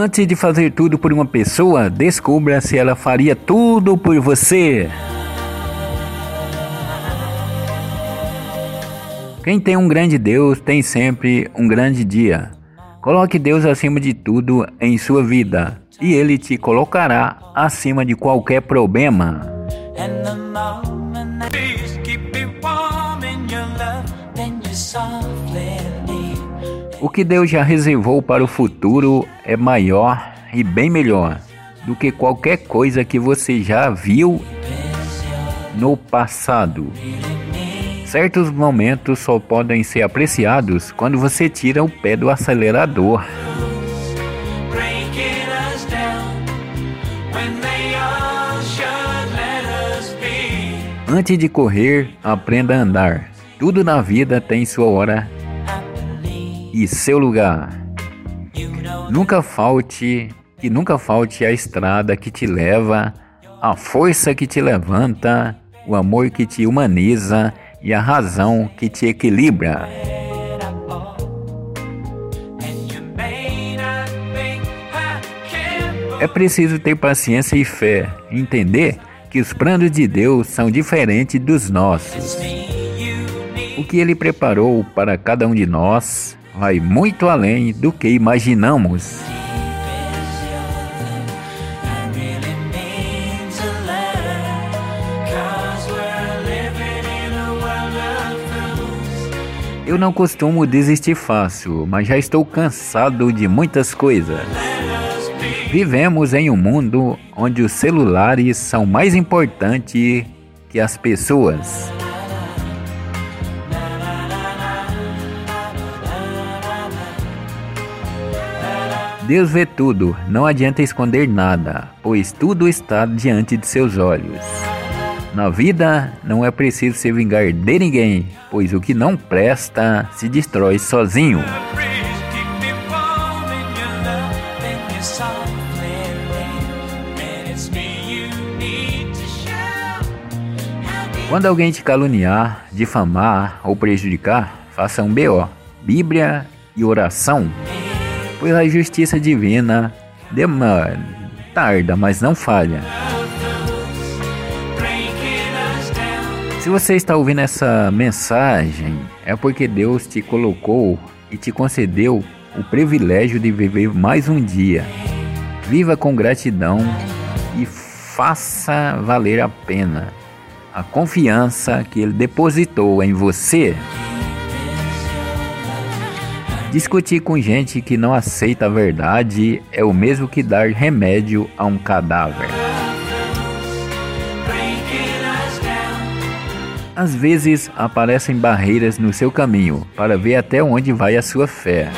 Antes de fazer tudo por uma pessoa, descubra se ela faria tudo por você. Quem tem um grande Deus tem sempre um grande dia. Coloque Deus acima de tudo em sua vida e Ele te colocará acima de qualquer problema. O que Deus já reservou para o futuro é maior e bem melhor do que qualquer coisa que você já viu no passado. Certos momentos só podem ser apreciados quando você tira o pé do acelerador. Antes de correr, aprenda a andar. Tudo na vida tem sua hora e seu lugar. Nunca falte e nunca falte a estrada que te leva, a força que te levanta, o amor que te humaniza e a razão que te equilibra. É preciso ter paciência e fé, entender que os planos de Deus são diferentes dos nossos. O que Ele preparou para cada um de nós vai muito além do que imaginamos. Eu não costumo desistir fácil, mas já estou cansado de muitas coisas. Vivemos em um mundo onde os celulares são mais importantes que as pessoas. Deus vê tudo, não adianta esconder nada, pois tudo está diante de seus olhos. Na vida não é preciso se vingar de ninguém, pois o que não presta se destrói sozinho. Quando alguém te caluniar, difamar ou prejudicar, faça um BO, Bíblia e oração pois a justiça divina demora, tarda, mas não falha. Se você está ouvindo essa mensagem, é porque Deus te colocou e te concedeu o privilégio de viver mais um dia. Viva com gratidão e faça valer a pena a confiança que Ele depositou em você. Discutir com gente que não aceita a verdade é o mesmo que dar remédio a um cadáver. Às vezes aparecem barreiras no seu caminho para ver até onde vai a sua fé.